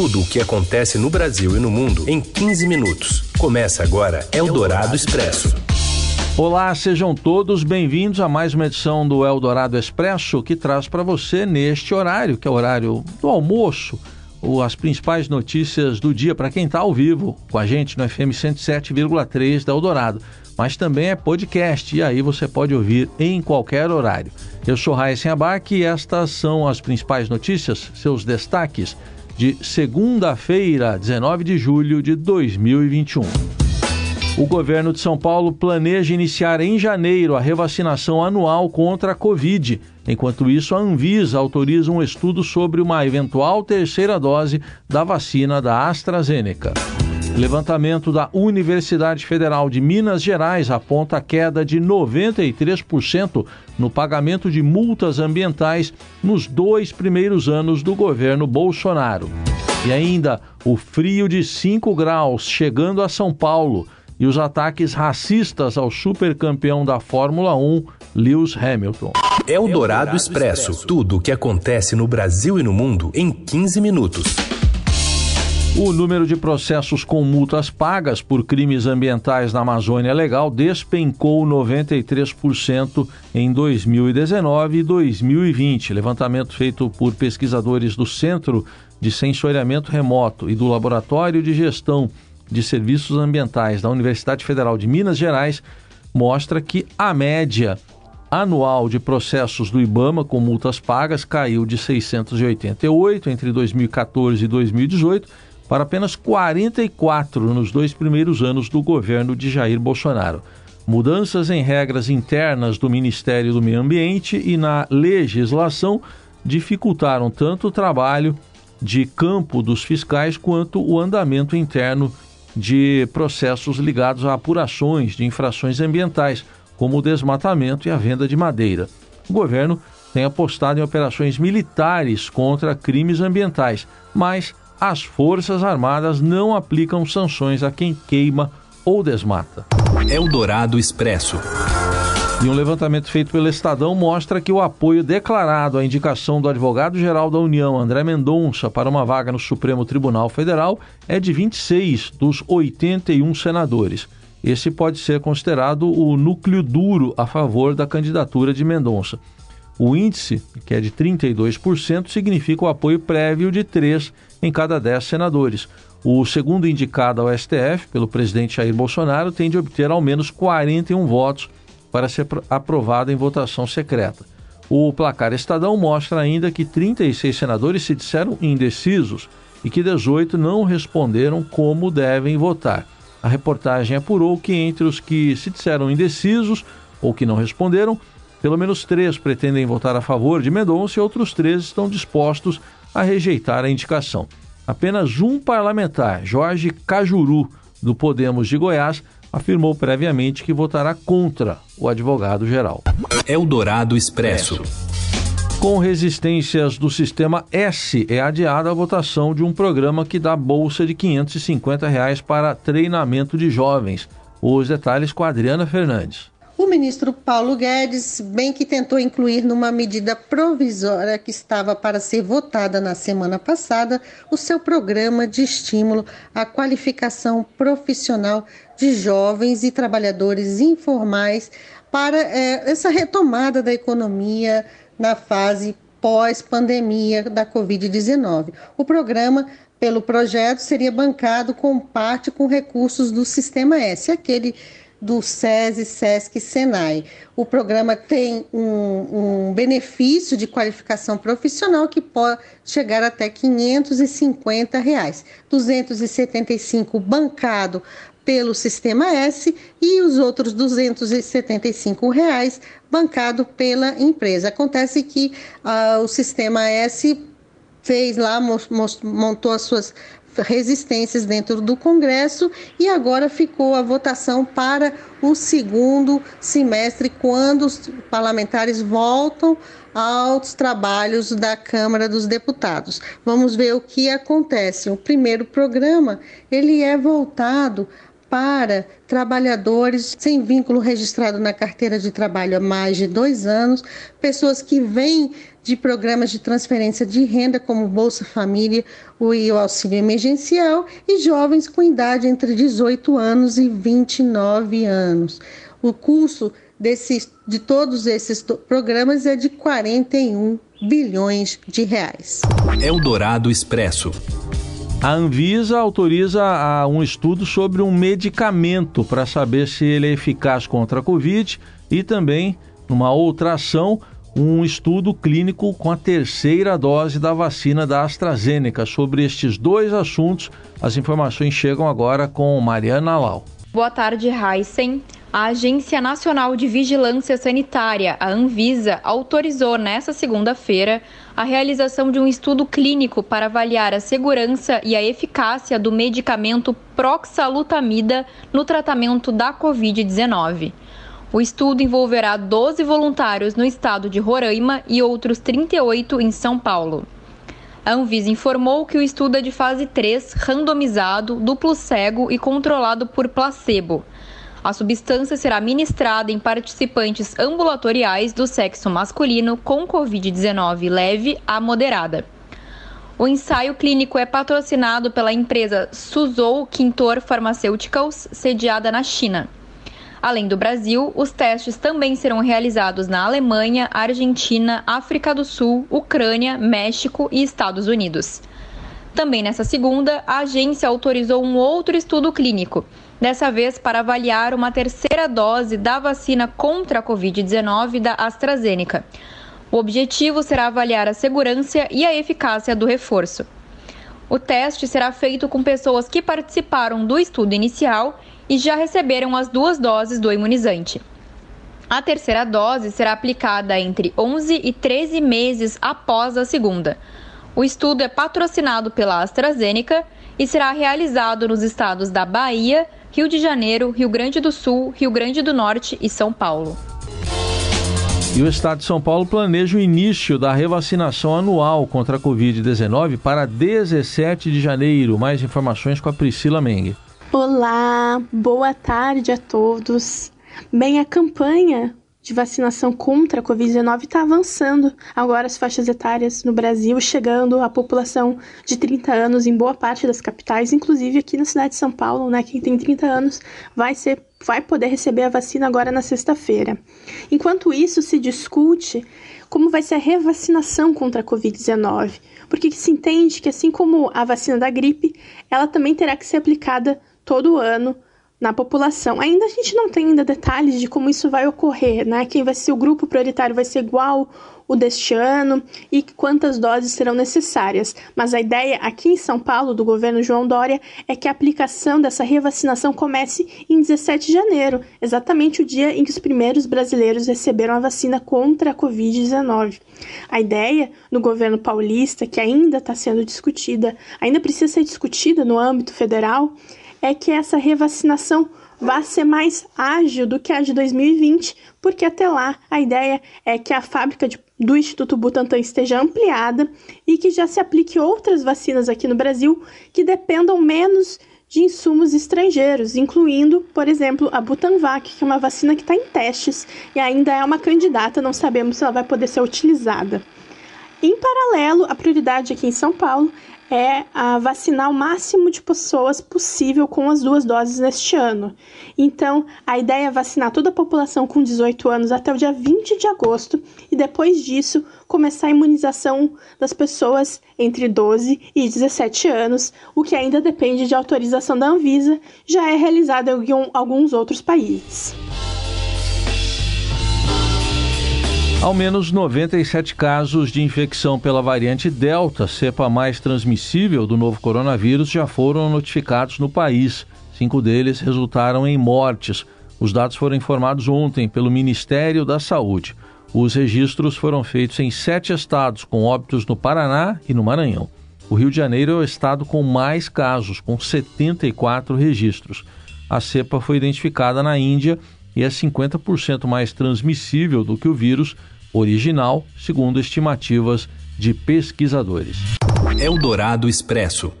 Tudo o que acontece no Brasil e no mundo em 15 minutos. Começa agora Eldorado Expresso. Olá, sejam todos bem-vindos a mais uma edição do Eldorado Expresso que traz para você neste horário, que é o horário do almoço, as principais notícias do dia para quem está ao vivo com a gente no FM 107,3 da Eldorado mas também é podcast e aí você pode ouvir em qualquer horário. Eu sou Raíssen Abac e estas são as principais notícias, seus destaques de segunda-feira, 19 de julho de 2021. O governo de São Paulo planeja iniciar em janeiro a revacinação anual contra a Covid. Enquanto isso, a Anvisa autoriza um estudo sobre uma eventual terceira dose da vacina da AstraZeneca. Levantamento da Universidade Federal de Minas Gerais aponta queda de 93% no pagamento de multas ambientais nos dois primeiros anos do governo Bolsonaro. E ainda o frio de 5 graus chegando a São Paulo e os ataques racistas ao supercampeão da Fórmula 1, Lewis Hamilton. É o Dourado Expresso tudo o que acontece no Brasil e no mundo em 15 minutos. O número de processos com multas pagas por crimes ambientais na Amazônia Legal despencou 93% em 2019 e 2020. Levantamento feito por pesquisadores do Centro de Sensoriamento Remoto e do Laboratório de Gestão de Serviços Ambientais da Universidade Federal de Minas Gerais mostra que a média anual de processos do IBAMA com multas pagas caiu de 688 entre 2014 e 2018 para apenas 44 nos dois primeiros anos do governo de Jair Bolsonaro. Mudanças em regras internas do Ministério do Meio Ambiente e na legislação dificultaram tanto o trabalho de campo dos fiscais quanto o andamento interno de processos ligados a apurações de infrações ambientais, como o desmatamento e a venda de madeira. O governo tem apostado em operações militares contra crimes ambientais, mas as Forças Armadas não aplicam sanções a quem queima ou desmata. Eldorado Expresso. E um levantamento feito pelo Estadão mostra que o apoio declarado à indicação do advogado-geral da União, André Mendonça, para uma vaga no Supremo Tribunal Federal é de 26 dos 81 senadores. Esse pode ser considerado o núcleo duro a favor da candidatura de Mendonça. O índice, que é de 32%, significa o apoio prévio de três em cada dez senadores. O segundo indicado ao STF, pelo presidente Jair Bolsonaro, tem de obter ao menos 41 votos para ser aprovado em votação secreta. O placar Estadão mostra ainda que 36 senadores se disseram indecisos e que 18 não responderam como devem votar. A reportagem apurou que entre os que se disseram indecisos ou que não responderam, pelo menos três pretendem votar a favor de Mendonça e outros três estão dispostos a rejeitar a indicação. Apenas um parlamentar, Jorge Cajuru, do Podemos de Goiás, afirmou previamente que votará contra o advogado-geral. Eldorado Expresso. Com resistências do sistema S, é adiada a votação de um programa que dá bolsa de 550 reais para treinamento de jovens. Os detalhes com a Adriana Fernandes. O ministro Paulo Guedes, bem que tentou incluir numa medida provisória que estava para ser votada na semana passada, o seu programa de estímulo à qualificação profissional de jovens e trabalhadores informais para é, essa retomada da economia na fase pós-pandemia da Covid-19. O programa pelo projeto seria bancado com parte com recursos do Sistema S, aquele do SESI, SESC e SENAI. O programa tem um, um, benefício de qualificação profissional que pode chegar até 550 reais, 275 bancado pelo Sistema S e os outros 275 reais bancado pela empresa. Acontece que uh, o Sistema S fez lá, montou as suas resistências dentro do Congresso e agora ficou a votação para o segundo semestre, quando os parlamentares voltam aos trabalhos da Câmara dos Deputados. Vamos ver o que acontece. O primeiro programa ele é voltado para trabalhadores sem vínculo registrado na carteira de trabalho há mais de dois anos, pessoas que vêm de programas de transferência de renda, como Bolsa Família e o auxílio emergencial, e jovens com idade entre 18 anos e 29 anos. O custo desse, de todos esses programas é de 41 bilhões de reais. Eldorado Expresso. A Anvisa autoriza um estudo sobre um medicamento para saber se ele é eficaz contra a Covid e também, numa outra ação, um estudo clínico com a terceira dose da vacina da AstraZeneca. Sobre estes dois assuntos, as informações chegam agora com Mariana Lau. Boa tarde, Heisen. A Agência Nacional de Vigilância Sanitária, a Anvisa, autorizou nesta segunda-feira a realização de um estudo clínico para avaliar a segurança e a eficácia do medicamento proxalutamida no tratamento da Covid-19. O estudo envolverá 12 voluntários no estado de Roraima e outros 38 em São Paulo. A Anvisa informou que o estudo é de fase 3, randomizado, duplo cego e controlado por placebo. A substância será ministrada em participantes ambulatoriais do sexo masculino com Covid-19 leve a moderada. O ensaio clínico é patrocinado pela empresa Suzhou Quintor Pharmaceuticals, sediada na China. Além do Brasil, os testes também serão realizados na Alemanha, Argentina, África do Sul, Ucrânia, México e Estados Unidos. Também nessa segunda, a agência autorizou um outro estudo clínico, dessa vez para avaliar uma terceira dose da vacina contra a Covid-19 da AstraZeneca. O objetivo será avaliar a segurança e a eficácia do reforço. O teste será feito com pessoas que participaram do estudo inicial e já receberam as duas doses do imunizante. A terceira dose será aplicada entre 11 e 13 meses após a segunda. O estudo é patrocinado pela AstraZeneca e será realizado nos estados da Bahia, Rio de Janeiro, Rio Grande do Sul, Rio Grande do Norte e São Paulo. E o estado de São Paulo planeja o início da revacinação anual contra a Covid-19 para 17 de janeiro. Mais informações com a Priscila Mengue. Olá, boa tarde a todos. Bem, a campanha de vacinação contra a Covid-19 está avançando. Agora as faixas etárias no Brasil chegando à população de 30 anos em boa parte das capitais, inclusive aqui na cidade de São Paulo, né? Quem tem 30 anos vai ser vai poder receber a vacina agora na sexta-feira. Enquanto isso se discute como vai ser a revacinação contra a Covid-19, porque se entende que assim como a vacina da gripe, ela também terá que ser aplicada todo ano na população. Ainda a gente não tem ainda detalhes de como isso vai ocorrer, né? Quem vai ser o grupo prioritário vai ser igual o deste ano e quantas doses serão necessárias. Mas a ideia aqui em São Paulo do governo João Dória é que a aplicação dessa revacinação comece em 17 de janeiro, exatamente o dia em que os primeiros brasileiros receberam a vacina contra a Covid-19. A ideia no governo paulista, que ainda está sendo discutida, ainda precisa ser discutida no âmbito federal, é que essa revacinação vá ser mais ágil do que a de 2020, porque até lá a ideia é que a fábrica de, do Instituto Butantan esteja ampliada e que já se aplique outras vacinas aqui no Brasil que dependam menos de insumos estrangeiros, incluindo, por exemplo, a Butanvac, que é uma vacina que está em testes e ainda é uma candidata, não sabemos se ela vai poder ser utilizada. Em paralelo, a prioridade aqui em São Paulo é a vacinar o máximo de pessoas possível com as duas doses neste ano. Então, a ideia é vacinar toda a população com 18 anos até o dia 20 de agosto e depois disso começar a imunização das pessoas entre 12 e 17 anos, o que ainda depende de autorização da Anvisa, já é realizado em alguns outros países. Ao menos 97 casos de infecção pela variante Delta, cepa mais transmissível do novo coronavírus, já foram notificados no país. Cinco deles resultaram em mortes. Os dados foram informados ontem pelo Ministério da Saúde. Os registros foram feitos em sete estados, com óbitos no Paraná e no Maranhão. O Rio de Janeiro é o estado com mais casos, com 74 registros. A cepa foi identificada na Índia e é 50% mais transmissível do que o vírus original, segundo estimativas de pesquisadores. Eldorado Expresso.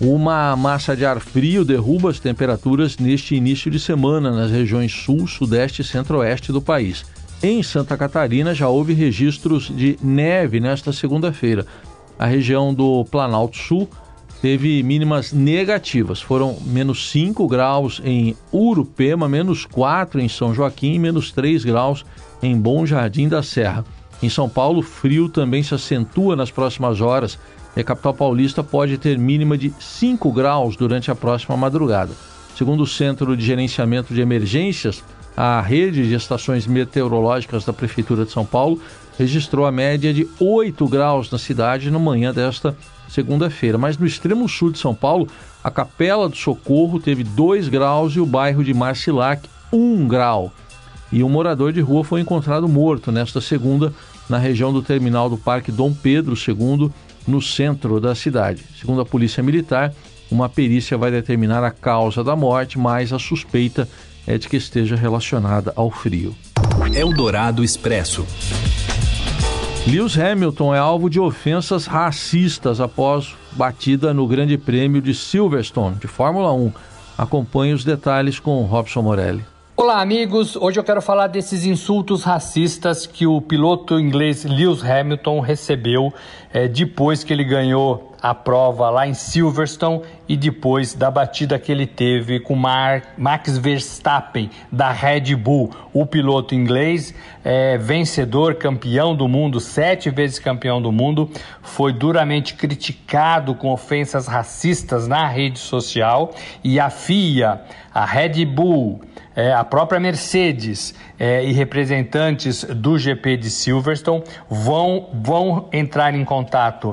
Uma massa de ar frio derruba as temperaturas neste início de semana nas regiões sul, sudeste e centro-oeste do país. Em Santa Catarina já houve registros de neve nesta segunda-feira. A região do Planalto Sul teve mínimas negativas. Foram menos 5 graus em Urupema, menos 4 em São Joaquim e menos 3 graus em Bom Jardim da Serra. Em São Paulo, frio também se acentua nas próximas horas e a capital paulista pode ter mínima de 5 graus durante a próxima madrugada. Segundo o Centro de Gerenciamento de Emergências, a rede de estações meteorológicas da Prefeitura de São Paulo registrou a média de 8 graus na cidade na manhã desta segunda-feira. Mas no extremo sul de São Paulo, a Capela do Socorro teve 2 graus e o bairro de Marcilac 1 grau. E um morador de rua foi encontrado morto nesta segunda na região do terminal do Parque Dom Pedro II, no centro da cidade. Segundo a Polícia Militar, uma perícia vai determinar a causa da morte, mas a suspeita é de que esteja relacionada ao frio. Eldorado Expresso. Lewis Hamilton é alvo de ofensas racistas após batida no Grande Prêmio de Silverstone de Fórmula 1. Acompanhe os detalhes com Robson Morelli. Olá, amigos. Hoje eu quero falar desses insultos racistas que o piloto inglês Lewis Hamilton recebeu é, depois que ele ganhou a prova lá em Silverstone e depois da batida que ele teve com Max Verstappen da Red Bull, o piloto inglês, é, vencedor, campeão do mundo, sete vezes campeão do mundo, foi duramente criticado com ofensas racistas na rede social e a FIA, a Red Bull, é, a própria Mercedes é, e representantes do GP de Silverstone vão, vão entrar em contato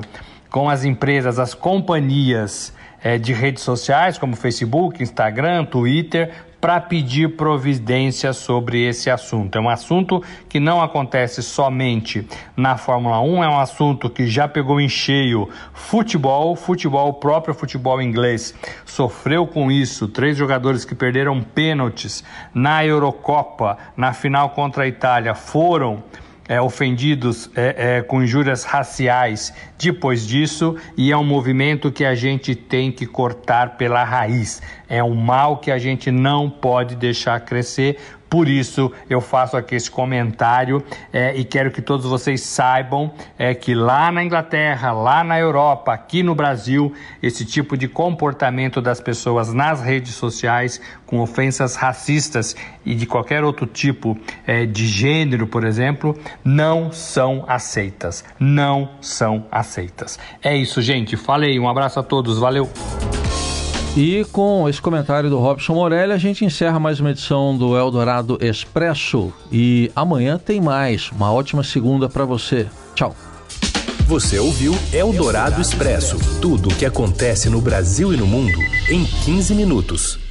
com as empresas, as companhias é, de redes sociais, como Facebook, Instagram, Twitter, para pedir providência sobre esse assunto. É um assunto que não acontece somente na Fórmula 1, é um assunto que já pegou em cheio futebol, futebol, o próprio futebol inglês sofreu com isso. Três jogadores que perderam pênaltis na Eurocopa, na final contra a Itália, foram é, ofendidos é, é, com injúrias raciais depois disso, e é um movimento que a gente tem que cortar pela raiz. É um mal que a gente não pode deixar crescer, por isso eu faço aqui esse comentário é, e quero que todos vocês saibam é, que lá na Inglaterra, lá na Europa, aqui no Brasil, esse tipo de comportamento das pessoas nas redes sociais com ofensas racistas e de qualquer outro tipo é, de gênero, por exemplo, não são aceitas. Não são aceitas. É isso, gente. Falei. Um abraço a todos. Valeu. E com esse comentário do Robson Morelli, a gente encerra mais uma edição do Eldorado Expresso. E amanhã tem mais. Uma ótima segunda para você. Tchau. Você ouviu Eldorado Expresso tudo o que acontece no Brasil e no mundo em 15 minutos.